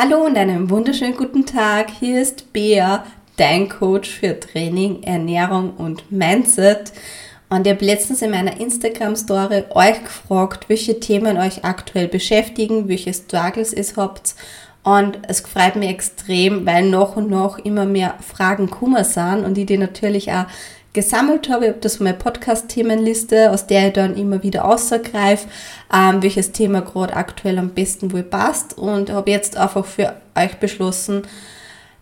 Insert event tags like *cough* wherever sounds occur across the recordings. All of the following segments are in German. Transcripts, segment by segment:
Hallo und einen wunderschönen guten Tag. Hier ist Bea, dein Coach für Training, Ernährung und Mindset. Und ich habe letztens in meiner Instagram-Story euch gefragt, welche Themen euch aktuell beschäftigen, welche Struggles ihr habt. Und es freut mich extrem, weil noch und noch immer mehr Fragen kummer sind und ich die natürlich auch gesammelt habe. Ich habe das meine Podcast-Themenliste, aus der ich dann immer wieder außergreife, ähm, welches Thema gerade aktuell am besten wohl passt und habe jetzt einfach für euch beschlossen,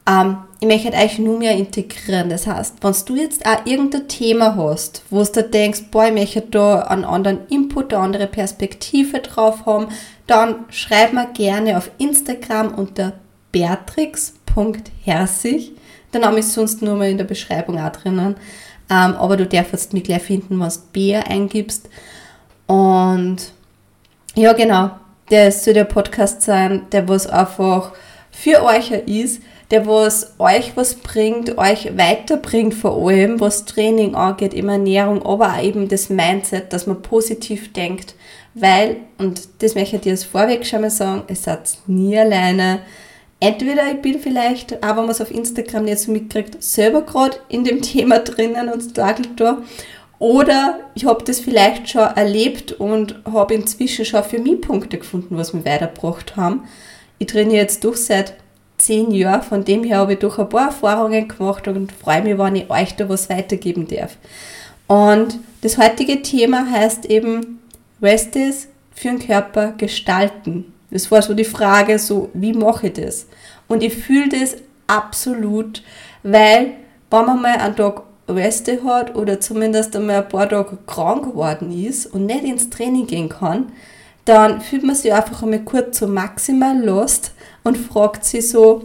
ähm, ich möchte euch nur mehr integrieren. Das heißt, wenn du jetzt auch irgendein Thema hast, wo du denkst, boah, ich möchte da einen anderen Input, eine andere Perspektive drauf haben, dann schreib mir gerne auf Instagram unter beatrix.herzig. Der Name ist sonst nur mal in der Beschreibung auch drinnen. Ähm, aber du darfst mich gleich finden, was du Bär eingibst. Und ja, genau, das soll der Podcast sein, der was einfach für euch ist, der was euch was bringt, euch weiterbringt vor allem, was Training angeht, immer Ernährung, aber auch eben das Mindset, dass man positiv denkt, weil, und das möchte ich dir jetzt vorweg schon mal sagen, es seid nie alleine, entweder ich bin vielleicht, wenn man es auf Instagram nicht so mitkriegt, selber gerade in dem *laughs* Thema drinnen und struggelt da. Oder ich habe das vielleicht schon erlebt und habe inzwischen schon für mich Punkte gefunden, was mir weitergebracht haben. Ich trainiere jetzt durch seit zehn Jahren, von dem her habe ich durch ein paar Erfahrungen gemacht und freue mich, wenn ich euch da was weitergeben darf. Und das heutige Thema heißt eben Rest is für den Körper gestalten. Das war so die Frage, so, wie mache ich das? Und ich fühle das absolut, weil, wenn man mal einen Tag Reste hat oder zumindest einmal ein paar Tage krank geworden ist und nicht ins Training gehen kann, dann fühlt man sich einfach einmal kurz so maximal lost und fragt sich so,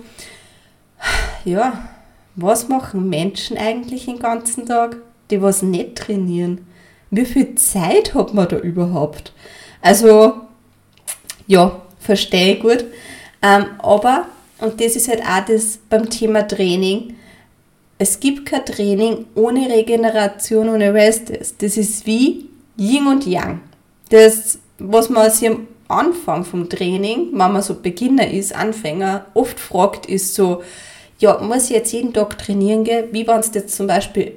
ja, was machen Menschen eigentlich den ganzen Tag, die was nicht trainieren? Wie viel Zeit hat man da überhaupt? Also, ja, verstehe ich gut. Ähm, aber, und das ist halt auch das beim Thema Training, es gibt kein Training ohne Regeneration, ohne Rest. Das ist wie Yin und Yang. Das, was man sich am Anfang vom Training, wenn man so Beginner ist, Anfänger, oft fragt, ist so, ja, muss ich jetzt jeden Tag trainieren gehen? Wie wenn es jetzt zum Beispiel,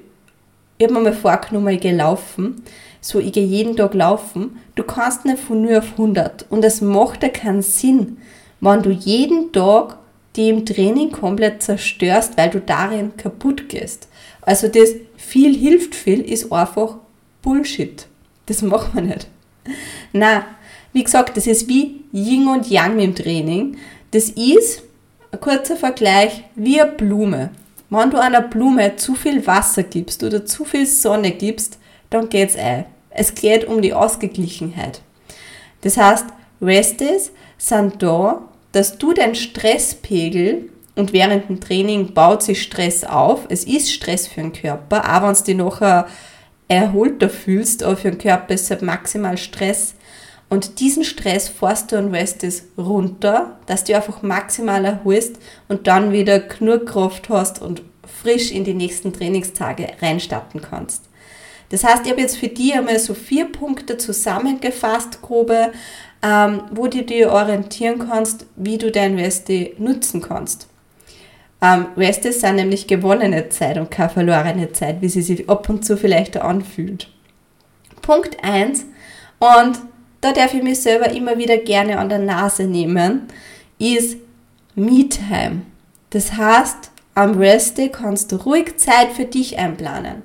ich habe mir mal vorgenommen, ich gehe laufen so ich gehe jeden Tag laufen, du kannst nicht von 0 auf 100 und es macht ja keinen Sinn, wenn du jeden Tag die im Training komplett zerstörst, weil du darin kaputt gehst. Also das viel hilft viel ist einfach Bullshit. Das macht man nicht. Na, wie gesagt, das ist wie Yin und Yang im Training. Das ist, ein kurzer Vergleich, wie eine Blume. Wenn du einer Blume zu viel Wasser gibst oder zu viel Sonne gibst, dann geht's ein. Es geht um die Ausgeglichenheit. Das heißt, Restes sind da, dass du deinen Stresspegel und während dem Training baut sich Stress auf. Es ist Stress für den Körper, auch wenn du dich nachher erholter fühlst, aber für den Körper ist es halt maximal Stress. Und diesen Stress fährst du und Restes runter, dass du einfach maximal erholst und dann wieder genug Kraft hast und frisch in die nächsten Trainingstage reinstarten kannst. Das heißt, ich habe jetzt für dich einmal so vier Punkte zusammengefasst, grobe, ähm, wo du dir orientieren kannst, wie du dein Weste nutzen kannst. Ähm, Weste sind nämlich gewonnene Zeit und keine verlorene Zeit, wie sie sich ab und zu vielleicht anfühlt. Punkt 1, und da darf ich mich selber immer wieder gerne an der Nase nehmen, ist Me-Time. Das heißt, am Reste kannst du ruhig Zeit für dich einplanen.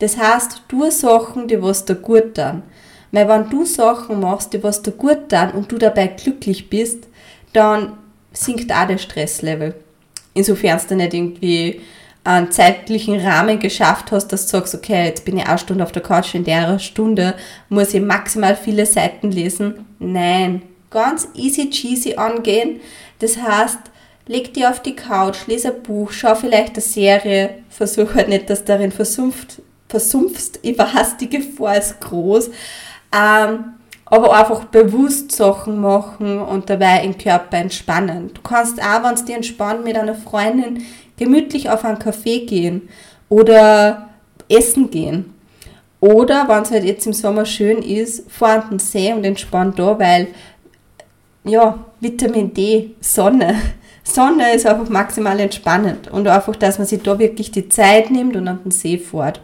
Das heißt, du Sachen, die was dir gut tun. Weil wenn du Sachen machst, die was dir gut tun und du dabei glücklich bist, dann sinkt auch der Stresslevel. Insofern du nicht irgendwie einen zeitlichen Rahmen geschafft hast, dass du sagst, okay, jetzt bin ich eine Stunde auf der Couch, in der Stunde muss ich maximal viele Seiten lesen. Nein, ganz easy cheesy angehen. Das heißt, leg dich auf die Couch, lese ein Buch, schau vielleicht eine Serie, versuch halt nicht, dass du darin versumpft versumpfst. Ich weiß, die Gefahr ist groß. Ähm, aber einfach bewusst Sachen machen und dabei den Körper entspannen. Du kannst auch, wenn es dir entspannt, mit einer Freundin gemütlich auf einen Kaffee gehen oder essen gehen. Oder, wenn es halt jetzt im Sommer schön ist, fahr an den See und entspannt da, weil, ja, Vitamin D, Sonne. *laughs* Sonne ist einfach maximal entspannend und einfach, dass man sich da wirklich die Zeit nimmt und an den See fährt.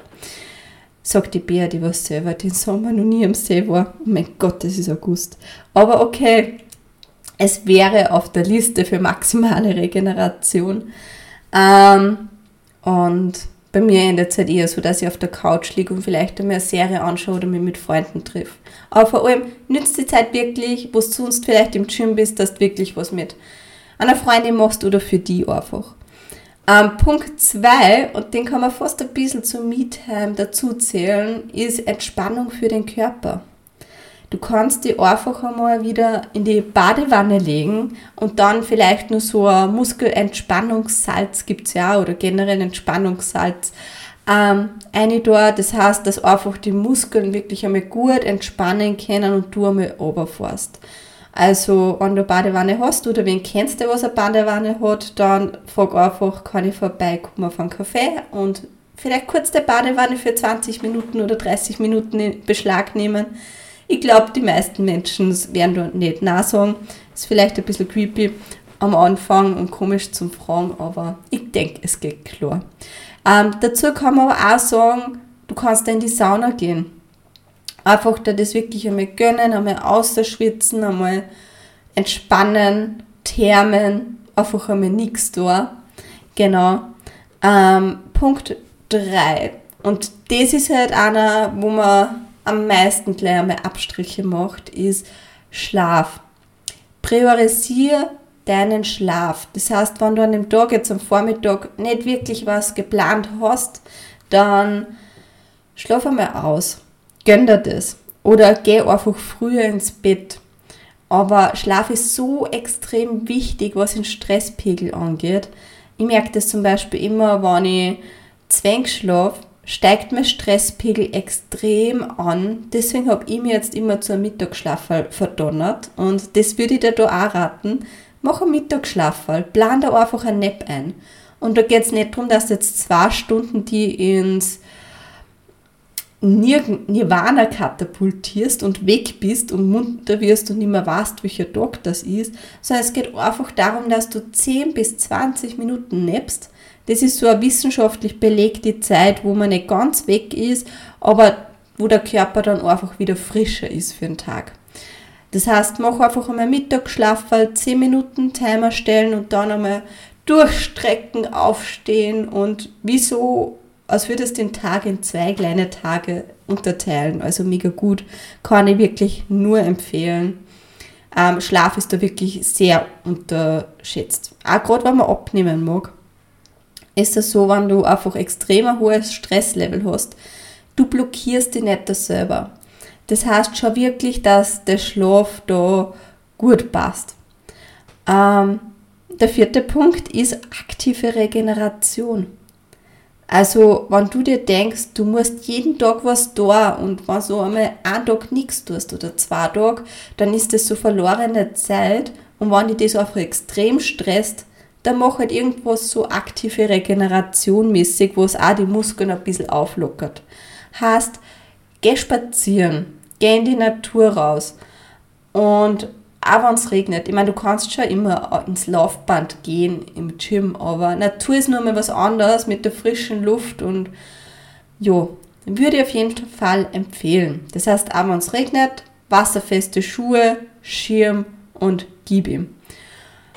Sagt die Bea, die was selber den Sommer noch nie am See war. Oh mein Gott, das ist August. Aber okay, es wäre auf der Liste für maximale Regeneration. Ähm, und bei mir endet es halt eher so, dass ich auf der Couch liege und vielleicht einmal eine Serie anschaue oder mich mit Freunden triff. Aber vor allem nützt die Zeit wirklich, wo du sonst vielleicht im Gym bist, dass du wirklich was mit einer Freundin machst oder für die einfach. Ähm, Punkt 2, und den kann man fast ein bisschen zum Me-Time dazu zählen, ist Entspannung für den Körper. Du kannst die einfach einmal wieder in die Badewanne legen und dann vielleicht nur so ein Muskelentspannungssalz gibt es ja oder generell Entspannungssalz ähm, eine da. Das heißt, dass einfach die Muskeln wirklich einmal gut entspannen können und du einmal runterfährst. Also, wenn du eine Badewanne hast oder wen kennst du, was eine Badewanne hat, dann frag einfach, kann ich vorbeikommen auf einen Kaffee und vielleicht kurz die Badewanne für 20 Minuten oder 30 Minuten in Beschlag nehmen. Ich glaube, die meisten Menschen werden da nicht nah sagen. Ist vielleicht ein bisschen creepy am Anfang und komisch zum Fragen, aber ich denke, es geht klar. Ähm, dazu kann man aber auch sagen, du kannst in die Sauna gehen einfach dir das wirklich einmal gönnen, einmal ausschwitzen, einmal entspannen, thermen, einfach einmal nichts da. Genau. Ähm, Punkt 3. Und das ist halt einer, wo man am meisten gleich einmal Abstriche macht, ist Schlaf. Priorisiere deinen Schlaf. Das heißt, wenn du an dem Tag jetzt am Vormittag nicht wirklich was geplant hast, dann schlaf einmal aus gönn dir das. Oder geh einfach früher ins Bett. Aber Schlaf ist so extrem wichtig, was den Stresspegel angeht. Ich merke das zum Beispiel immer, wenn ich zwäng schlafe, steigt mein Stresspegel extrem an. Deswegen habe ich mir jetzt immer zu einem Mittagsschlaf verdonnert. Und das würde ich dir da auch raten. Mach einen Mittagsschlaf, plan da einfach ein Nap ein. Und da geht es nicht darum, dass du jetzt zwei Stunden die ins Nirvana katapultierst und weg bist und munter wirst und nicht mehr weißt, welcher Tag das ist, sondern es geht einfach darum, dass du 10 bis 20 Minuten nebst. Das ist so eine wissenschaftlich belegte Zeit, wo man nicht ganz weg ist, aber wo der Körper dann einfach wieder frischer ist für den Tag. Das heißt, mach einfach einmal Mittagsschlaf, 10 Minuten Timer stellen und dann einmal durchstrecken, aufstehen und wieso als würdest den Tag in zwei kleine Tage unterteilen. Also mega gut. Kann ich wirklich nur empfehlen. Ähm, Schlaf ist da wirklich sehr unterschätzt. Auch gerade wenn man abnehmen mag, ist es so, wenn du einfach extrem ein hohes Stresslevel hast, du blockierst dich nicht selber. Das heißt schon wirklich, dass der Schlaf da gut passt. Ähm, der vierte Punkt ist aktive Regeneration. Also, wenn du dir denkst, du musst jeden Tag was da und wenn so einmal einen Tag nichts tust oder zwei Tage, dann ist das so verlorene Zeit und wenn dich das einfach extrem stresst, dann mach halt irgendwas so aktive Regeneration mäßig, wo es auch die Muskeln ein bisschen auflockert. Heißt, geh spazieren, geh in die Natur raus und auch wenn es regnet. Ich meine, du kannst schon immer ins Laufband gehen im Gym, aber Natur ist nur mal was anderes mit der frischen Luft und ja, würde ich auf jeden Fall empfehlen. Das heißt, auch wenn es regnet, wasserfeste Schuhe, Schirm und gib ihm.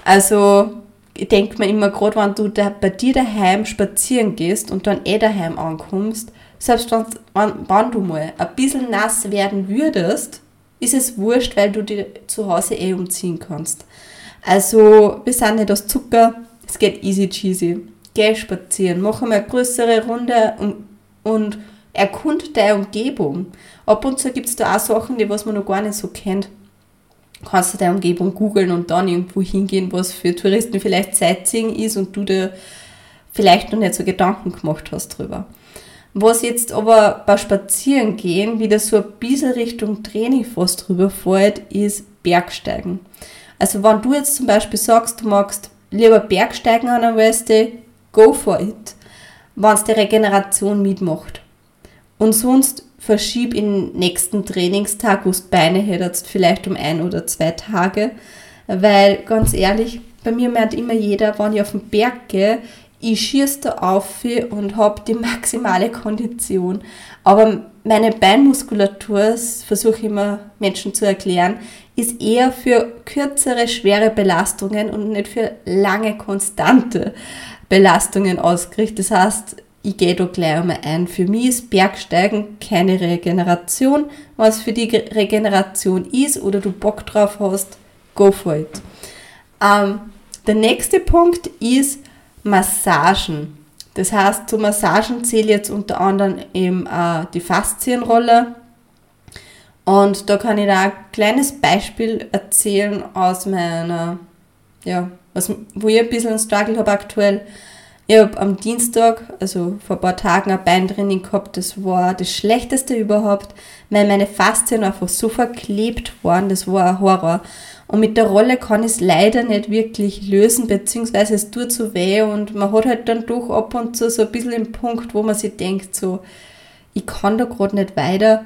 Also, ich denke mir immer, gerade wenn du da bei dir daheim spazieren gehst und dann eh daheim ankommst, selbst wenn, wenn du mal ein bisschen nass werden würdest, ist es wurscht, weil du dich zu Hause eh umziehen kannst. Also, wir sind nicht aus Zucker, es geht easy cheesy. Geh spazieren, mach einmal eine größere Runde und, und erkund deine Umgebung. Ab und zu gibt es da auch Sachen, die was man noch gar nicht so kennt. Kannst du deine Umgebung googeln und dann irgendwo hingehen, was für Touristen vielleicht Sightseeing ist und du dir vielleicht noch nicht so Gedanken gemacht hast drüber. Was jetzt aber bei Spazierengehen wieder so ein bisschen Richtung Training fast drüber fällt, ist Bergsteigen. Also wenn du jetzt zum Beispiel sagst, du magst lieber Bergsteigen an der Weste, go for it, wenn es die Regeneration mitmacht. Und sonst verschieb in nächsten Trainingstag, wo du Beine hättest, vielleicht um ein oder zwei Tage. weil ganz ehrlich, bei mir meint immer jeder, wenn ich auf den Berg gehe, ich schieße da auf und habe die maximale Kondition. Aber meine Beinmuskulatur, versuche ich immer Menschen zu erklären, ist eher für kürzere, schwere Belastungen und nicht für lange, konstante Belastungen ausgerichtet. Das heißt, ich gehe da gleich einmal ein. Für mich ist Bergsteigen keine Regeneration. Was für die Regeneration ist oder du Bock drauf hast, go for it. Ähm, der nächste Punkt ist Massagen. Das heißt, zu Massagen zähle jetzt unter anderem eben äh, die Faszienrolle. Und da kann ich da ein kleines Beispiel erzählen aus meiner, ja, was, wo ich ein bisschen einen Struggle habe aktuell. Ich habe am Dienstag, also vor ein paar Tagen, ein Beintraining gehabt. Das war das Schlechteste überhaupt, weil meine Faszien einfach so verklebt waren. Das war ein Horror. Und mit der Rolle kann ich es leider nicht wirklich lösen, beziehungsweise es tut so weh und man hat halt dann doch ab und zu so ein bisschen den Punkt, wo man sich denkt, so, ich kann da gerade nicht weiter.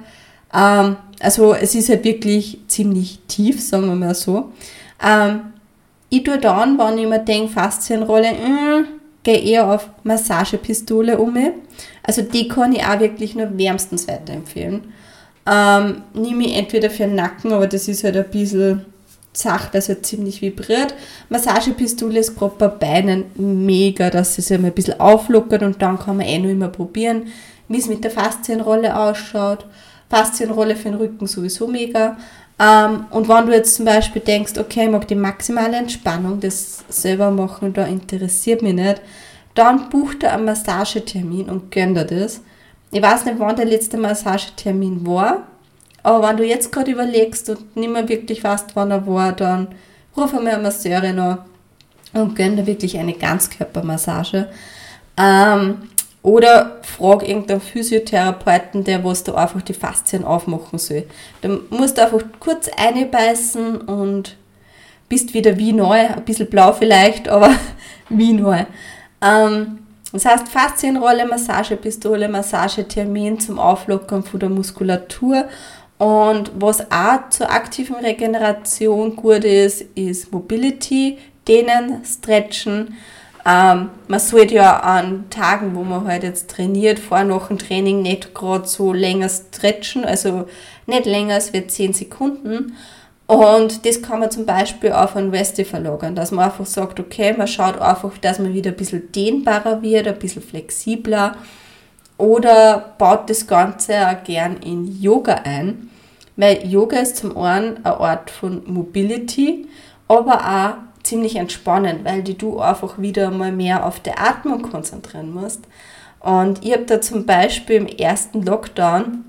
Ähm, also es ist halt wirklich ziemlich tief, sagen wir mal so. Ähm, ich tue dann, wenn ich mir denke, Faszienrolle, mh, mm, gehe eher auf Massagepistole um. Also die kann ich auch wirklich nur wärmstens weiterempfehlen. Ähm, nehme ich entweder für den Nacken, aber das ist halt ein bisschen zacht, also ziemlich vibriert. Massagepistole ist gerade bei Beinen mega, dass sie sich mal ein bisschen auflockert und dann kann man eh noch immer probieren, wie es mit der Faszienrolle ausschaut. Faszienrolle für den Rücken sowieso mega. Ähm, und wenn du jetzt zum Beispiel denkst, okay, ich mag die maximale Entspannung, das selber machen, da interessiert mich nicht, dann buch dir einen Massagetermin und gönn dir das. Ich weiß nicht, wann der letzte Massagetermin war, aber wenn du jetzt gerade überlegst und nicht mehr wirklich weißt, wann er war, dann ruf einmal eine Masseurin an und gönn dir wirklich eine Ganzkörpermassage. Ähm, oder frag irgendeinen Physiotherapeuten, der was da einfach die Faszien aufmachen soll. Dann musst du einfach kurz einbeißen und bist wieder wie neu, ein bisschen blau vielleicht, aber *laughs* wie neu. Ähm, das heißt Faszienrolle, Massagepistole, Massagetermin zum Auflockern von der Muskulatur und was auch zur aktiven Regeneration gut ist, ist Mobility, Dehnen, Stretchen. Ähm, man sollte ja an Tagen, wo man halt jetzt trainiert, vor nach dem Training nicht gerade so länger stretchen, also nicht länger als wir 10 Sekunden. Und das kann man zum Beispiel auf ein Weste verlagern, dass man einfach sagt, okay, man schaut einfach, dass man wieder ein bisschen dehnbarer wird, ein bisschen flexibler oder baut das Ganze auch gern in Yoga ein. Weil Yoga ist zum einen eine Art von Mobility, aber auch ziemlich entspannend, weil die du einfach wieder mal mehr auf die Atmung konzentrieren musst. Und ich habe da zum Beispiel im ersten Lockdown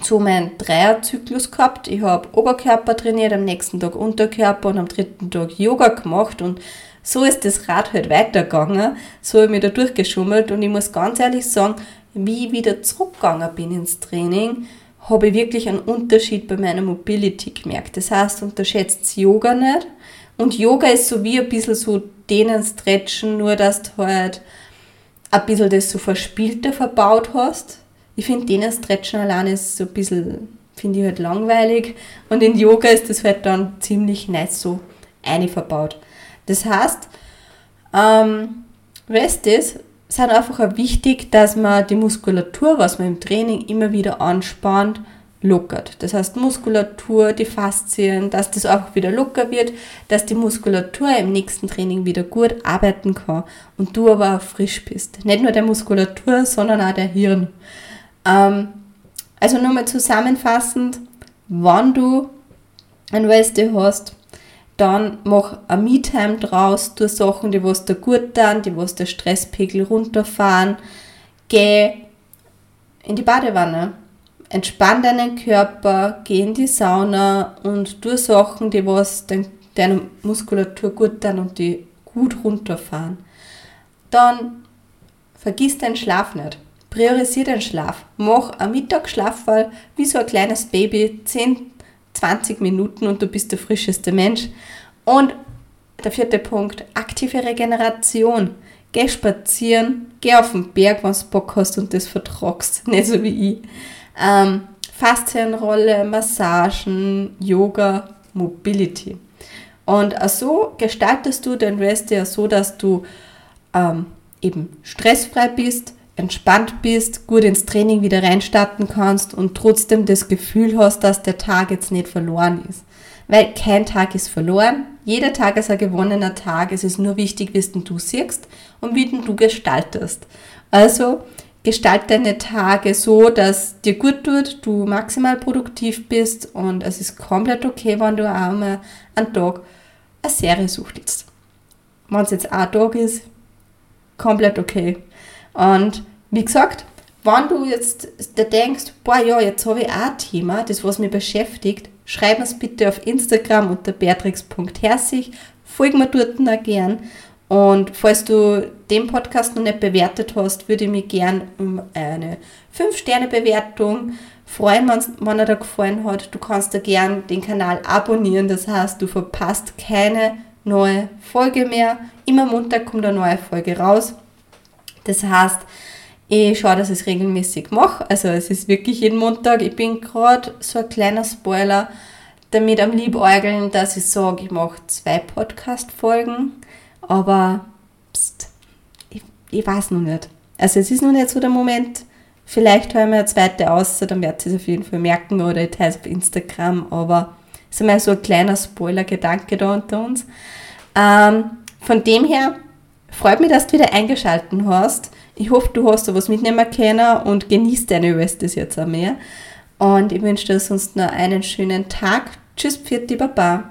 so meinen Dreierzyklus gehabt. Ich habe Oberkörper trainiert, am nächsten Tag Unterkörper und am dritten Tag Yoga gemacht und so ist das Rad halt weitergegangen. So habe ich mich da durchgeschummelt und ich muss ganz ehrlich sagen, wie ich wieder zurückgegangen bin ins Training, habe ich wirklich einen Unterschied bei meiner Mobility gemerkt. Das heißt, unterschätzt Yoga nicht. Und Yoga ist so wie ein bisschen so denen stretchen, nur dass du halt ein bisschen das so verspielter verbaut hast. Ich finde, denen stretchen allein ist so ein bisschen, finde ich halt langweilig. Und in Yoga ist das halt dann ziemlich nice so eine verbaut. Das heißt, ähm, Rest ist, sind einfach auch wichtig, dass man die Muskulatur, was man im Training immer wieder anspannt, lockert. Das heißt Muskulatur, die Faszien, dass das einfach wieder locker wird, dass die Muskulatur im nächsten Training wieder gut arbeiten kann und du aber auch frisch bist. Nicht nur der Muskulatur, sondern auch der Hirn. Ähm, also nochmal zusammenfassend, wann du ein Weste hast, dann mach ein Me-Time draus, tu Sachen, die was dir gut tun, die was der Stresspegel runterfahren. Geh in die Badewanne, entspann deinen Körper, geh in die Sauna und tu Sachen, die was deiner Muskulatur gut tun und die gut runterfahren. Dann vergiss deinen Schlaf nicht. Priorisier deinen Schlaf. Mach einen Mittagsschlafwall wie so ein kleines Baby, 10, 20 Minuten und du bist der frischeste Mensch. Und der vierte Punkt, aktive Regeneration. Geh spazieren, geh auf den Berg, wenn du Bock hast und das vertragst, *laughs* nicht so wie ich. Ähm, Faszienrolle, Massagen, Yoga, Mobility. Und so gestaltest du den Rest ja so, dass du ähm, eben stressfrei bist, entspannt bist, gut ins Training wieder reinstarten kannst und trotzdem das Gefühl hast, dass der Tag jetzt nicht verloren ist. Weil kein Tag ist verloren, jeder Tag ist ein gewonnener Tag. Es ist nur wichtig, wie du siehst und wie du gestaltest. Also gestalt deine Tage so, dass dir gut tut, du maximal produktiv bist und es ist komplett okay, wenn du einmal einen Tag eine Serie suchst. Wenn es jetzt ein Tag ist, komplett okay. Und wie gesagt, wenn du jetzt denkst, boah ja, jetzt habe ich auch ein Thema, das was mich beschäftigt, schreib es bitte auf Instagram unter beatrix.herzig, folg mir dort auch gern und falls du den Podcast noch nicht bewertet hast, würde ich mich gern um eine 5-Sterne-Bewertung freuen, wenn er dir gefallen hat. Du kannst da gern den Kanal abonnieren, das heißt, du verpasst keine neue Folge mehr. Immer Montag kommt eine neue Folge raus. Das heißt, ich schaue, dass ich es regelmäßig mache. Also es ist wirklich jeden Montag. Ich bin gerade so ein kleiner Spoiler damit am Liebäugeln, dass ich sage, ich mache zwei Podcast-Folgen aber pst, ich, ich weiß noch nicht. Also es ist noch nicht so der Moment. Vielleicht hören wir eine zweite aus, dann werdet ihr es auf jeden Fall merken oder ich teile es auf Instagram, aber es ist einmal so ein kleiner Spoiler-Gedanke da unter uns. Ähm, von dem her freut mich, dass du wieder eingeschaltet hast. Ich hoffe, du hast da was mitnehmen können und genießt deine Restes jetzt auch mehr. Und ich wünsche dir sonst noch einen schönen Tag. Tschüss, Pfiat, Baba.